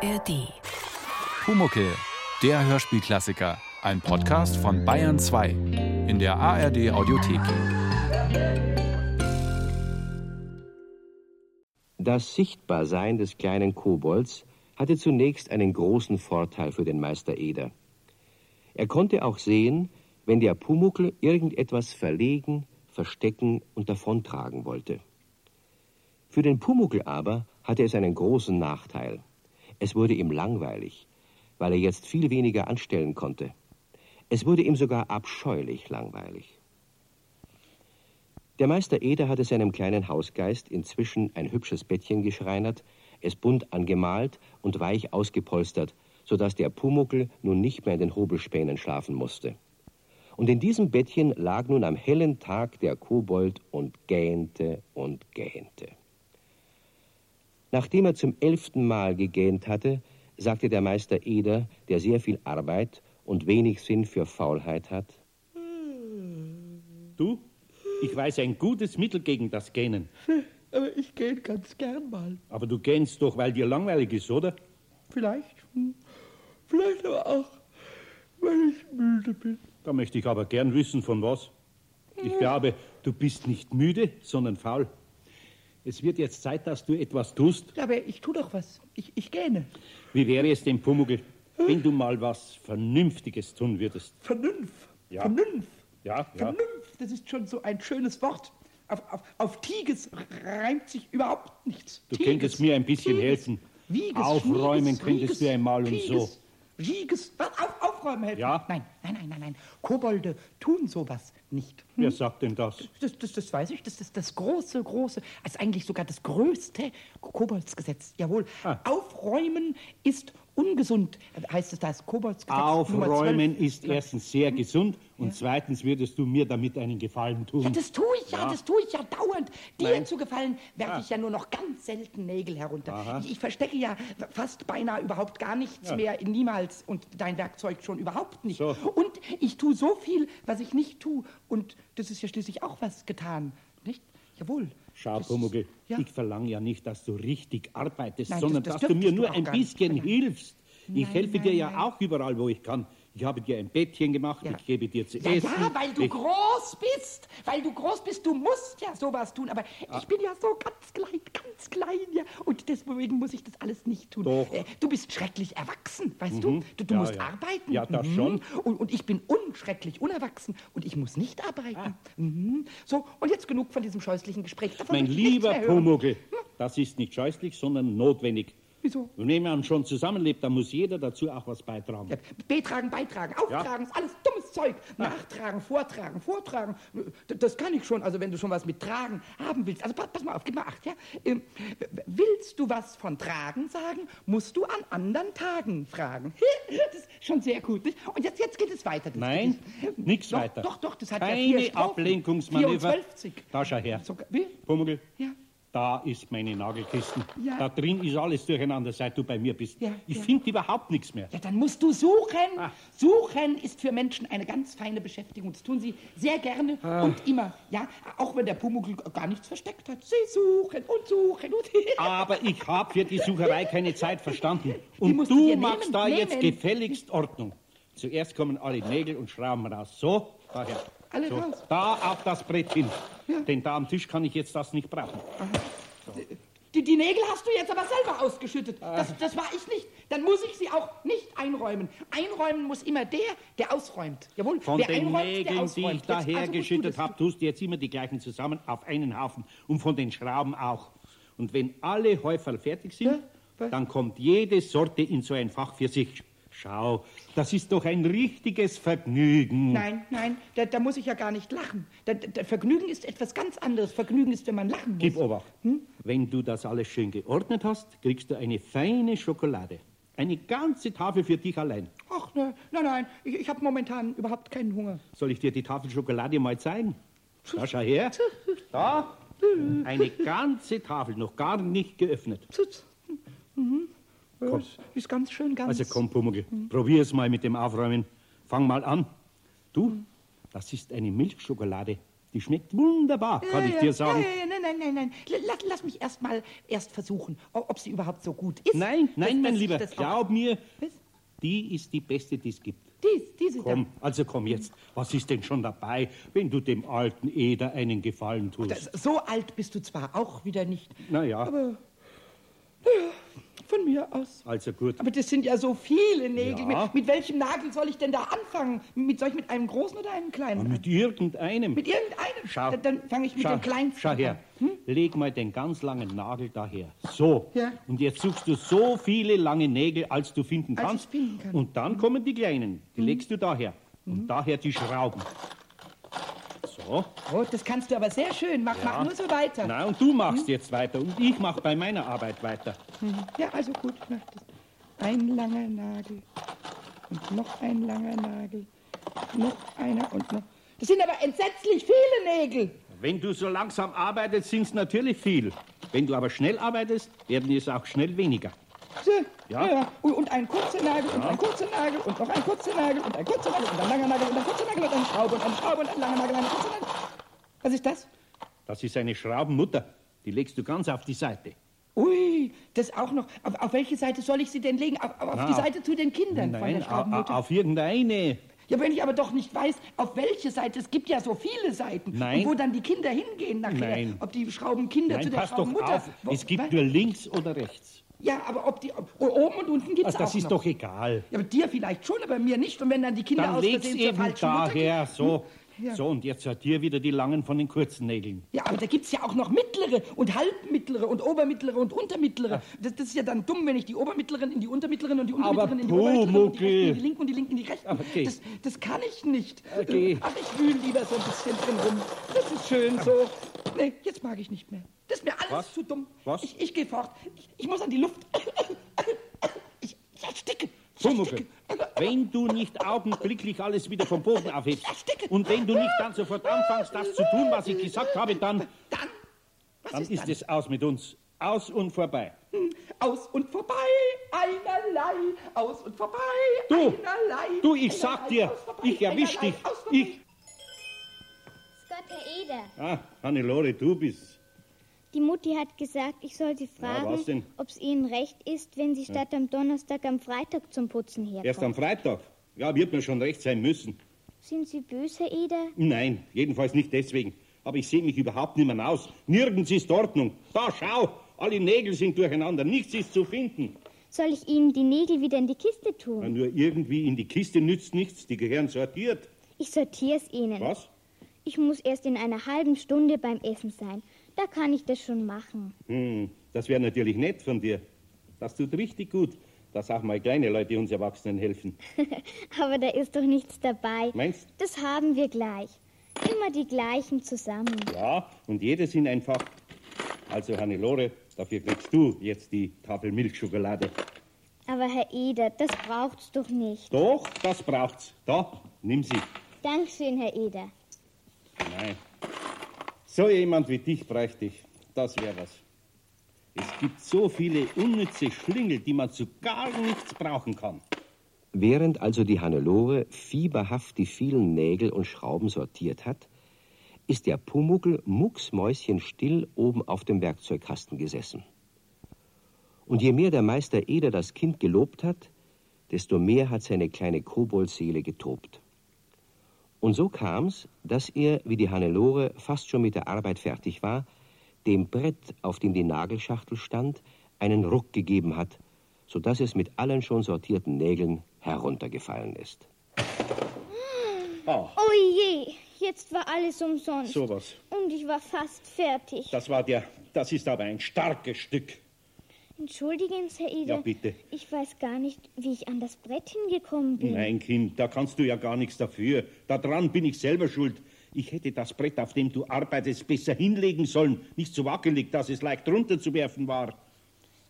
ARD. Pumuckel, der Hörspielklassiker. Ein Podcast von Bayern 2 in der ARD Audiothek. Das Sichtbarsein des kleinen Kobolds hatte zunächst einen großen Vorteil für den Meister Eder. Er konnte auch sehen, wenn der Pumuckel irgendetwas verlegen, verstecken und davontragen wollte. Für den Pumuckel aber hatte es einen großen Nachteil. Es wurde ihm langweilig, weil er jetzt viel weniger anstellen konnte. Es wurde ihm sogar abscheulich langweilig. Der Meister Eder hatte seinem kleinen Hausgeist inzwischen ein hübsches Bettchen geschreinert, es bunt angemalt und weich ausgepolstert, so dass der Pumuckel nun nicht mehr in den Hobelspänen schlafen musste. Und in diesem Bettchen lag nun am hellen Tag der Kobold und gähnte und gähnte. Nachdem er zum elften Mal gegähnt hatte, sagte der Meister Eder, der sehr viel Arbeit und wenig Sinn für Faulheit hat. Du, ich weiß ein gutes Mittel gegen das Gähnen. Aber ich gähne ganz gern mal. Aber du gähnst doch, weil dir langweilig ist, oder? Vielleicht. Hm. Vielleicht aber auch, weil ich müde bin. Da möchte ich aber gern wissen, von was. Ich glaube, du bist nicht müde, sondern faul. Es wird jetzt Zeit, dass du etwas tust. Ja, aber ich tu doch was. Ich, ich gähne. Wie wäre es dem Pumuckl, wenn du mal was Vernünftiges tun würdest? Vernunft. Ja. Vernunft. Ja, ja. Vernunft, das ist schon so ein schönes Wort. Auf, auf, auf Tiges reimt sich überhaupt nichts. Du Tiges, könntest mir ein bisschen Tiges, helfen. Wieges, Aufräumen Schnieges, könntest du Rieges, einmal und so. Rieges, was? Auf, aufräumen helfen? Ja. Nein, nein, nein, nein, nein. Kobolde tun sowas nicht. Hm? Wer sagt denn das? Das, das, das weiß ich, das ist das große, große, also eigentlich sogar das größte Koboldsgesetz. Jawohl. Ah. Aufräumen ist ungesund, heißt es das Koboldsgesetz. Aufräumen 12. ist erstens sehr gesund und zweitens würdest du mir damit einen Gefallen tun. Ja, das tue ich ja, Ja. das tue ich ja dauernd. Dir Nein. zu gefallen, werfe Ah. ich ja nur noch ganz selten Nägel herunter. Aha. Ich, ich verstecke ja fast beinahe überhaupt gar nichts Ja. mehr, niemals und dein Werkzeug schon überhaupt nicht. So. Und ich tue so viel, was ich nicht tue. Und das ist ja schließlich auch was getan, nicht? Jawohl. Schau, Pumuckl, ja. ich verlange ja nicht, dass du richtig arbeitest, Nein, sondern das- das dass du mir nur ein bisschen hilfst. Ich Nein, helfe dir nein, ja nein. auch überall, wo ich kann. Ich habe dir ein Bettchen gemacht, Ja. ich gebe dir zu Ja, essen. ja, weil du ich, groß bist. Weil du groß bist, du musst ja sowas tun. Aber Ah. ich bin ja so ganz klein, ganz klein, ja. Und deswegen muss ich das alles nicht tun. Doch. Äh, Du bist schrecklich erwachsen, weißt du? Du, du Ja, musst ja. arbeiten. Ja, das Mhm. schon. Und, und ich bin unschrecklich unerwachsen und ich muss nicht arbeiten. Ah. Mhm. So, und jetzt genug von diesem scheußlichen Gespräch. Davon Mein lieber. Pumuckl, das ist nicht scheußlich, sondern notwendig. Wieso? Und wenn man schon zusammenlebt, dann muss jeder dazu auch was beitragen. Ja, betragen, beitragen, auftragen, ist alles dummes Zeug. Nachtragen, vortragen, vortragen. Das kann ich schon, also wenn du schon was mit Tragen haben willst. Also pass, mal auf, gib mal acht, ja? Ähm, willst du was von Tragen sagen, musst du an anderen Tagen fragen. Das ist schon sehr gut, nicht? Und jetzt, jetzt geht es weiter. Nein, nichts weiter. Doch, doch, das hat ja Keine vier Strophen. Ablenkungsmanöver. 24. Da schau her. Wie? Pumuckl, Ja. Da ist meine Nagelkisten. Ja. Da drin ist alles durcheinander, seit du bei mir bist. Ja, ich ja. finde überhaupt nichts mehr. Ja, dann musst du suchen. Ah. Suchen ist für Menschen eine ganz feine Beschäftigung. Das tun sie sehr gerne Ah. und immer. Ja, auch wenn der Pumuckl gar nichts versteckt hat. Sie suchen und suchen und Aber ich habe für die Sucherei keine Zeit verstanden. Und du machst nehmen, da nehmen. jetzt gefälligst Ordnung. Zuerst kommen alle Nägel und Schrauben raus. So, daher. Alle so. raus. Da auf das Brett hin. Denn da am Tisch kann ich jetzt das nicht brauchen. Die, die Nägel hast du jetzt aber selber ausgeschüttet. Ah. Das, das war ich nicht. Dann muss ich sie auch nicht einräumen. Einräumen muss immer der, der ausräumt. Jawohl, Von wer den Nägeln, die ich daher also musst du geschüttet das habe, tust du jetzt immer die gleichen zusammen auf einen Haufen. Und von den Schrauben auch. Und wenn alle Häuferl fertig sind, Ja, dann kommt jede Sorte in so ein Fach für sich. Schau, das ist doch ein richtiges Vergnügen. Nein, nein, da, da muss ich ja gar nicht lachen. Da, da, Vergnügen ist etwas ganz anderes. Vergnügen ist, wenn man lachen muss. Gib Obacht. Hm? Wenn du das alles schön geordnet hast, kriegst du eine feine Schokolade. Eine ganze Tafel für dich allein. Ach, ne, nein, nein, ich, ich habe momentan überhaupt keinen Hunger. Soll ich dir die Tafel Schokolade mal zeigen? Da, schau her. Da. Eine ganze Tafel, noch gar nicht geöffnet. Mhm. Komm. Das ist ganz schön ganz. Also komm, Pumuckl, probier es mal mit dem Aufräumen. Fang mal an. Du, das ist eine Milchschokolade. Die schmeckt wunderbar, kann ich dir sagen. Nein, nein, nein, nein. Lass, lass mich erst mal erst versuchen, ob sie überhaupt so gut ist. Nein, nein, dass, mein Lieber, dass glaub mir, Was? die ist die beste, die es gibt. Dies, diese Komm, da. also komm jetzt. Was ist denn schon dabei, wenn du dem alten Eder einen Gefallen tust? Das, so alt bist du zwar auch wieder nicht. Naja. Aber. Naja, von mir aus. Also gut. Aber das sind ja so viele Nägel. Ja. Mit, mit, welchem Nagel soll ich denn da anfangen? Mit, soll ich mit einem großen oder einem kleinen? Ja, mit irgendeinem. Mit irgendeinem? Schau. Dann, dann fange ich mit schau, dem kleinsten Schau her. Hm? Leg mal den ganz langen Nagel daher. So. Ja. Und jetzt suchst du so viele lange Nägel, als du finden als kannst. Finden kann. Und dann kommen die kleinen. Die hm. legst du daher. Und hm. daher die Schrauben. So. Oh, das kannst du aber sehr schön. Mach, ja. mach nur so weiter. Na, und du machst hm? jetzt weiter und ich mach bei meiner Arbeit weiter. Hm. Ja, also gut, mach das. Ein langer Nagel und noch ein langer Nagel, noch einer und noch. Das sind aber entsetzlich viele Nägel. Wenn du so langsam arbeitest, sind es natürlich viel. Wenn du aber schnell arbeitest, werden es auch schnell weniger. Ja. ja. Und ein kurzer Nagel und ein kurzer Nagel und noch ein kurzer Nagel und ein kurzer Nagel und ein langer Nagel und ein kurzer Nagel und eine Schraube und eine Schraube und ein langer Nagel und ein kurzer Nagel. Was ist das? Das ist eine Schraubenmutter. Die legst du ganz auf die Seite. Ui, das auch noch. Auf, auf welche Seite soll ich sie denn legen? Auf, auf Na, die Seite zu den Kindern nein, von der Schraubenmutter? Auf irgendeine. Ja, wenn ich aber doch nicht weiß, auf welche Seite, es gibt ja so viele Seiten, Nein. Und wo dann die Kinder hingehen nachher. Nein. Ob die Schraubenkinder Nein, zu der pass Schraubenmutter. Doch auf. Wo, es gibt was? nur links oder rechts. Ja, aber ob die ob, oben und unten gibt es also, Das ist noch. doch egal. Ja, aber dir vielleicht schon, aber mir nicht. Und wenn dann die Kinder dann aus Versehen eben daher, so. Ja. So, und jetzt sortier wieder die langen von den kurzen Nägeln. Ja, aber da gibt es ja auch noch mittlere und halbmittlere und obermittlere und untermittlere. Das, das, ist ja dann dumm, wenn ich die obermittleren in die untermittleren und die untermittleren in die obermittleren und die, in die linken und die linken in die rechten. Okay. Das, das kann ich nicht. Okay. Ach, ich wühle lieber so ein bisschen drin rum. Das ist schön so. Nee, jetzt mag ich nicht mehr. Das ist mir alles Was? zu dumm. Was? Ich, ich gehe fort. Ich, ich muss an die Luft. Ich, ich ersticke. Pumuckl, wenn du nicht augenblicklich alles wieder vom Boden aufhebst und wenn du nicht dann sofort anfängst, das zu tun, was ich gesagt habe, dann... Dann? dann ist, ist es aus mit uns. Aus und vorbei. Hm, aus und vorbei, einerlei, aus und vorbei, du, einerlei. Du, ich sag dir, ich erwisch dich. Ich... Herr Eder. Ah, Hannelore, du bist... Die Mutti hat gesagt, ich soll sie fragen, ja, ob es Ihnen recht ist, wenn Sie statt ja. am Donnerstag am Freitag zum Putzen herkommen. Erst am Freitag? Ja, wird mir schon recht sein müssen. Sind Sie böse, Herr Eder? Nein, jedenfalls nicht deswegen. Aber ich sehe mich überhaupt nicht mehr aus. Nirgends ist Ordnung. Da, schau, alle Nägel sind durcheinander. Nichts ist zu finden. Soll ich Ihnen die Nägel wieder in die Kiste tun? Ja, nur irgendwie in die Kiste nützt nichts. Die gehören sortiert. Ich sortiere es Ihnen. Was? Ich muss erst in einer halben Stunde beim Essen sein. Da kann ich das schon machen. Hm, das wäre natürlich nett von dir. Das tut richtig gut, dass auch mal kleine Leute uns Erwachsenen helfen. Aber da ist doch nichts dabei. Meinst Das haben wir gleich. Immer die gleichen zusammen. Ja, und jedes in ein Fach. Also, Hannelore, dafür kriegst du jetzt die Tafel Milchschokolade. Aber Herr Eder, das braucht's doch nicht. Doch, das braucht's. Da, nimm sie. Dankeschön, Herr Eder. Nein. So jemand wie dich bräuchte ich. Das wäre was. Es gibt so viele unnütze Schlingel, die man zu gar nichts brauchen kann. Während also die Hannelore fieberhaft die vielen Nägel und Schrauben sortiert hat, ist der Pumuckel mucksmäuschenstill oben auf dem Werkzeugkasten gesessen. Und je mehr der Meister Eder das Kind gelobt hat, desto mehr hat seine kleine Koboldseele getobt. Und so kam's, dass er, wie die Hannelore fast schon mit der Arbeit fertig war, dem Brett, auf dem die Nagelschachtel stand, einen Ruck gegeben hat, so dass es mit allen schon sortierten Nägeln heruntergefallen ist. Oh. oh je, jetzt war alles umsonst. Sowas. Und ich war fast fertig. Das war der, das ist aber ein starkes Stück. Entschuldigen Herr Eder. Ja, bitte. Ich weiß gar nicht, wie ich an das Brett hingekommen bin. Nein, Kind, da kannst du ja gar nichts dafür. Daran bin ich selber schuld. Ich hätte das Brett, auf dem du arbeitest, besser hinlegen sollen. Nicht so wackelig, dass es leicht runterzuwerfen war.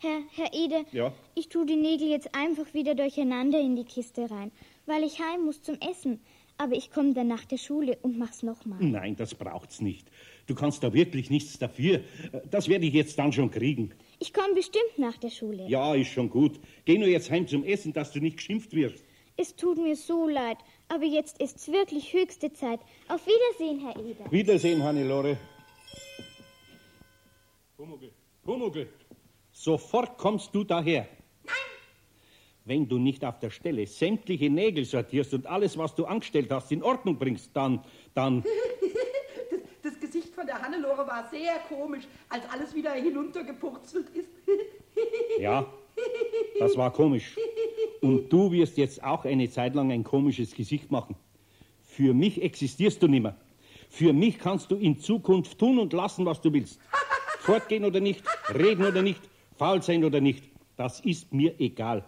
Herr, Herr Ede, ja? ich tue die Nägel jetzt einfach wieder durcheinander in die Kiste rein, weil ich heim muss zum Essen. Aber ich komme dann nach der Schule und mach's nochmal. Nein, das braucht's nicht. Du kannst da wirklich nichts dafür. Das werde ich jetzt dann schon kriegen. Ich komme bestimmt nach der Schule. Ja, ist schon gut. Geh nur jetzt heim zum Essen, dass du nicht geschimpft wirst. Es tut mir so leid, aber jetzt ist's wirklich höchste Zeit. Auf Wiedersehen, Herr Eder. Wiedersehen, Hannelore. Pumuckl, Pumuckl, sofort kommst du daher. Nein! Wenn du nicht auf der Stelle sämtliche Nägel sortierst und alles, was du angestellt hast, in Ordnung bringst, dann, dann... Von der Hannelore war sehr komisch, als alles wieder hinuntergepurzelt ist. Ja, das war komisch. Und du wirst jetzt auch eine Zeit lang ein komisches Gesicht machen. Für mich existierst du nimmer. Für mich kannst du in Zukunft tun und lassen, was du willst. Fortgehen oder nicht, reden oder nicht, faul sein oder nicht. Das ist mir egal.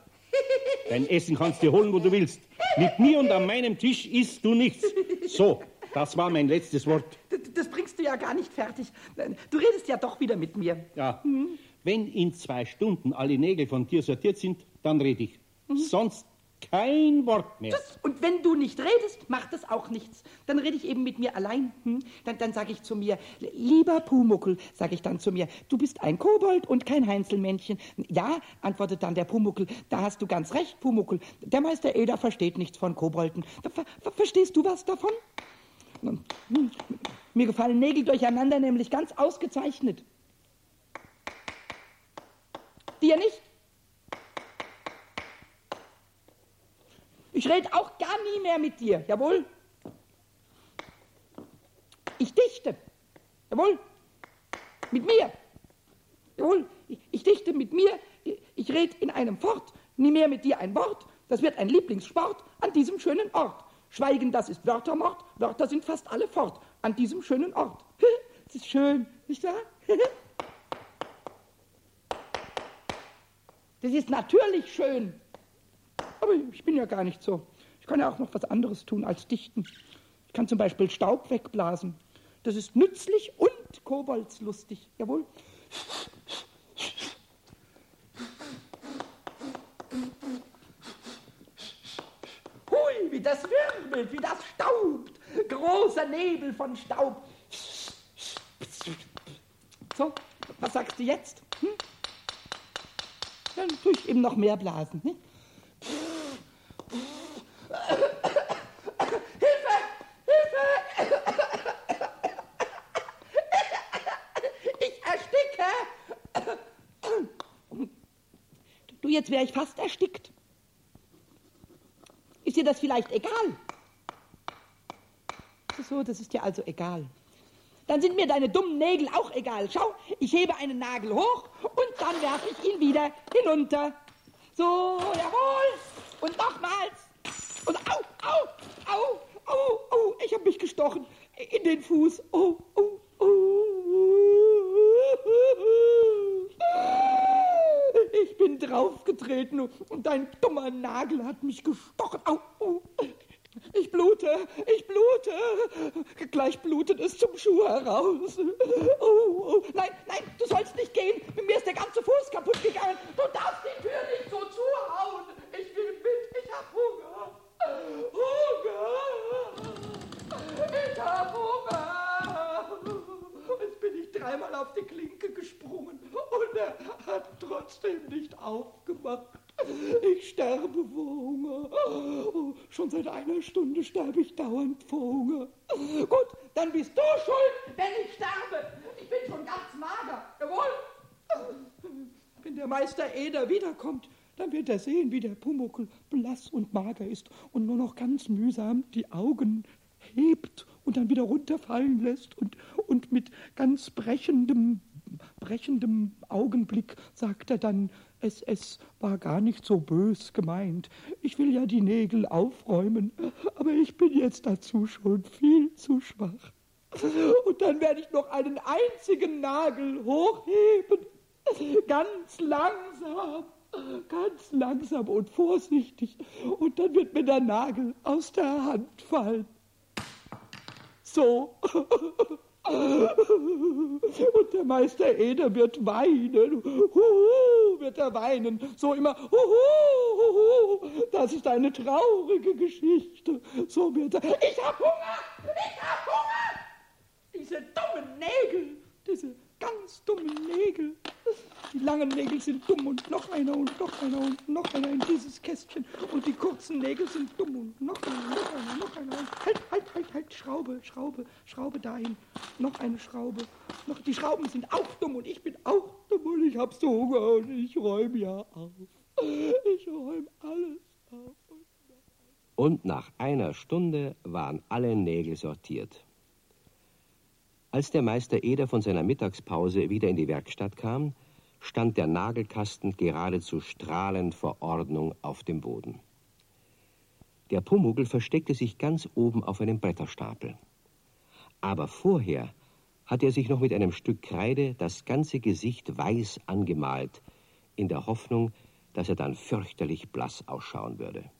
Dein Essen kannst du holen, wo du willst. Mit mir und an meinem Tisch isst du nichts. So, das war mein letztes Wort. Das, das bringst du ja gar nicht fertig. Du redest ja doch wieder mit mir. Ja. Wenn in zwei Stunden alle Nägel von dir sortiert sind, dann rede ich. Sonst kein Wort mehr. Das, und wenn du nicht redest, macht das auch nichts. Dann rede ich eben mit mir allein. Hm? Dann, dann sage ich zu mir, lieber Pumuckel, sage ich dann zu mir, du bist ein Kobold und kein Heinzelmännchen. Ja, antwortet dann der Pumuckel, da hast du ganz recht, Pumuckel. Der Meister Eder versteht nichts von Kobolden. Ver, ver, verstehst du was davon? Mir gefallen Nägel durcheinander nämlich ganz ausgezeichnet. Dir nicht? Ich rede auch gar nie mehr mit dir, jawohl? Ich dichte, jawohl? Mit mir, jawohl? Ich, ich dichte mit mir, ich rede in einem Fort, nie mehr mit dir ein Wort. Das wird ein Lieblingssport an diesem schönen Ort. Schweigen, das ist Wörtermord, Wörter sind fast alle fort an diesem schönen Ort. Es ist schön, nicht wahr? Das ist natürlich schön. Aber ich bin ja gar nicht so. Ich kann ja auch noch was anderes tun als dichten. Ich kann zum Beispiel Staub wegblasen. Das ist nützlich und koboldslustig. Jawohl. Hui, wie das wirbelt, wie das staubt. Großer Nebel von Staub. So, was sagst du jetzt? Hm? Dann tue ich eben noch mehr blasen. Ne? Hilfe! Hilfe! Ich ersticke! Du, jetzt wäre ich fast erstickt. Ist dir das vielleicht egal? So, das ist dir also egal. Dann sind mir deine dummen Nägel auch egal. Schau, ich hebe einen Nagel hoch und dann werfe ich ihn wieder hinunter. So, jawohl. Und nochmals. Und au, au, au, au, au. Ich habe mich gestochen in den Fuß. Oh, oh. Ich bin draufgetreten und dein dummer Nagel hat mich gestochen. Au, au. Ich blute, ich blute. Gleich blutet es zum Schuh heraus. Oh, oh. Nein, nein, du sollst nicht gehen. Mir ist der ganze Fuß kaputt gegangen. Du darfst die Tür nicht so zuhauen. Ich will mit, ich hab Hunger. Hunger. Ich hab Hunger. Jetzt bin ich dreimal auf die Klinke gesprungen und er hat trotzdem nicht aufgemacht. Ich sterbe vor Hunger. Oh, schon seit einer Stunde sterbe ich dauernd vor Hunger. Gut, dann bist du schuld, wenn ich sterbe. Ich bin schon ganz mager. Jawohl. Wenn der Meister Eder wiederkommt, dann wird er sehen, wie der Pumuckel blass und mager ist und nur noch ganz mühsam die Augen hebt und dann wieder runterfallen lässt und, und mit ganz brechendem, brechendem Augenblick sagt er dann, es, es war gar nicht so bös gemeint. Ich will ja die Nägel aufräumen, aber ich bin jetzt dazu schon viel zu schwach. Und dann werde ich noch einen einzigen Nagel hochheben, ganz langsam, ganz langsam und vorsichtig. Und dann wird mir der Nagel aus der Hand fallen. So. Und der Meister Eder wird weinen. Huhu, wird er weinen. So immer, huhu, huhu. Das ist eine traurige Geschichte. So wird er. Ich hab Hunger! Ich hab Hunger! Diese dummen Nägel, diese ganz dummen Nägel, die langen Nägel sind dumm und noch einer und noch einer und noch einer in dieses Kästchen und die kurzen Nägel sind dumm und noch einer, noch einer, noch einer. Und halt, halt, halt, halt, Schraube, Schraube, Schraube dahin. Noch eine Schraube. Noch, die Schrauben sind auch dumm und ich bin auch dumm und ich hab so Hunger und ich räume ja auf. Ich räume alles auf. Und nach einer Stunde waren alle Nägel sortiert. Als der Meister Eder von seiner Mittagspause wieder in die Werkstatt kam, stand der Nagelkasten geradezu strahlend vor Ordnung auf dem Boden. Der Pumuckl versteckte sich ganz oben auf einem Bretterstapel. Aber vorher hatte er sich noch mit einem Stück Kreide das ganze Gesicht weiß angemalt, in der Hoffnung, dass er dann fürchterlich blass ausschauen würde.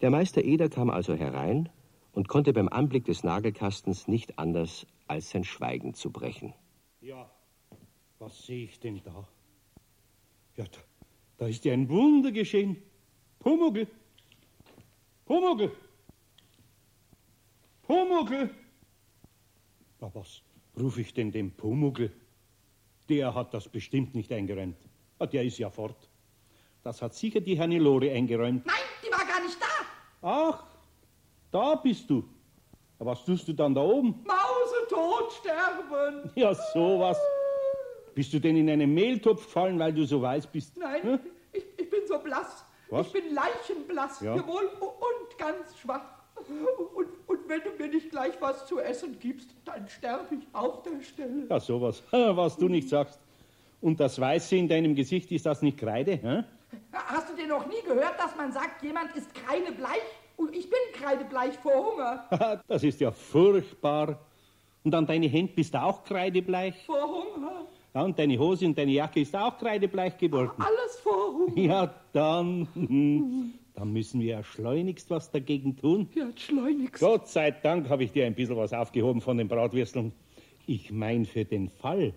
Der Meister Eder kam also herein und konnte beim Anblick des Nagelkastens nicht anders, als sein Schweigen zu brechen. Ja, was sehe ich denn da? Ja, da, da ist ja ein Wunder geschehen. Pumuckl! Pumuckl! Pumuckl! Na, was rufe ich denn dem Pumuckl? Der hat das bestimmt nicht eingeräumt. Ah, der ist ja fort. Das hat sicher die Hannelore eingeräumt. Nein, die war gar nicht da. Ach, da bist du. Was tust du dann da oben? Mausetot sterben. Ja, sowas. Bist du denn in einen Mehltopf gefallen, weil du so weiß bist? Nein, Hm? ich, ich bin so blass. Was? Ich bin leichenblass, Ja. jawohl, und ganz schwach. Und, und wenn du mir nicht gleich was zu essen gibst, dann sterbe ich auf der Stelle. Ja, sowas. Was du nicht sagst. Und das Weiße in deinem Gesicht, ist das nicht Kreide? Hä? Hast du dir noch nie gehört, dass man sagt, jemand ist kreidebleich? Und ich bin kreidebleich vor Hunger. Das ist ja furchtbar. Und an deine Hände bist du auch kreidebleich. Vor Hunger. Ja, und deine Hose und deine Jacke ist auch kreidebleich geworden. Alles vor Hunger. Ja, dann. Dann müssen wir ja schleunigst was dagegen tun. Ja, schleunigst. Gott sei Dank habe ich dir ein bisschen was aufgehoben von den Bratwürsteln. Ich mein für den Fall,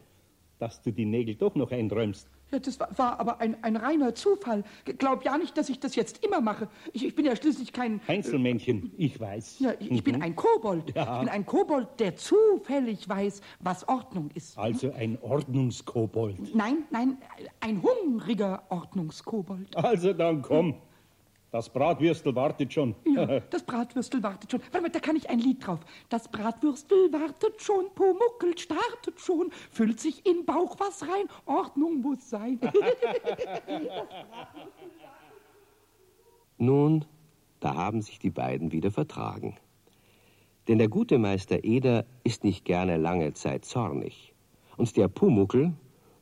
dass du die Nägel doch noch einräumst. Ja, das war, war aber ein, ein reiner Zufall. Glaub ja nicht, dass ich das jetzt immer mache. Ich, ich bin ja schließlich kein... Einzelmännchen, ich weiß. Ja, ich, ich bin ein Kobold. Ja. Ich bin ein Kobold, der zufällig weiß, was Ordnung ist. Also ein Ordnungskobold. Nein, nein, ein hungriger Ordnungskobold. Also dann komm. Das Bratwürstel wartet schon. Ja, das Bratwürstel wartet schon. Warte mal, da kann ich ein Lied drauf. Das Bratwürstel wartet schon, Pumuckel startet schon, füllt sich in Bauch was rein, Ordnung muss sein. Nun, da haben sich die beiden wieder vertragen. Denn der gute Meister Eder ist nicht gerne lange Zeit zornig. Und der Pumuckel,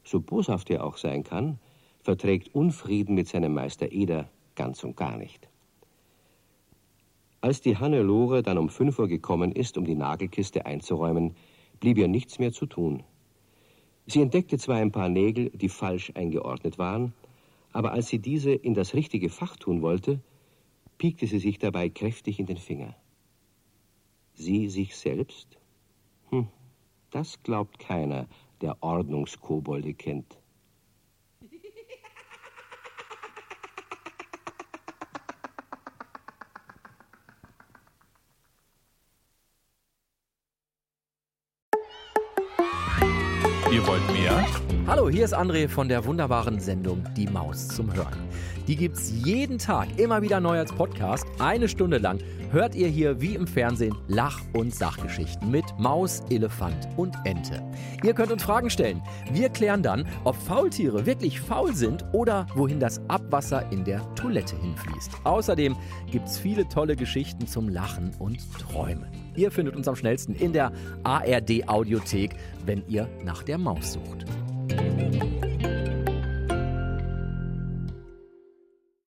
so boshaft er auch sein kann, verträgt Unfrieden mit seinem Meister Eder ganz und gar nicht. Als die Hannelore dann um fünf Uhr gekommen ist, um die Nagelkiste einzuräumen, blieb ihr nichts mehr zu tun. Sie entdeckte zwar ein paar Nägel, die falsch eingeordnet waren, aber als sie diese in das richtige Fach tun wollte, piekte sie sich dabei kräftig in den Finger. Sie sich selbst? Hm, das glaubt keiner, der Ordnungskobolde kennt. Ihr wollt mehr? Hallo, hier ist André von der wunderbaren Sendung Die Maus zum Hören. Die gibt's jeden Tag immer wieder neu als Podcast. Eine Stunde lang hört ihr hier wie im Fernsehen Lach- und Sachgeschichten mit Maus, Elefant und Ente. Ihr könnt uns Fragen stellen. Wir klären dann, ob Faultiere wirklich faul sind oder wohin das Abwasser in der Toilette hinfließt. Außerdem gibt's viele tolle Geschichten zum Lachen und Träumen. Ihr findet uns am schnellsten in der ARD Audiothek, wenn ihr nach der Maus sucht.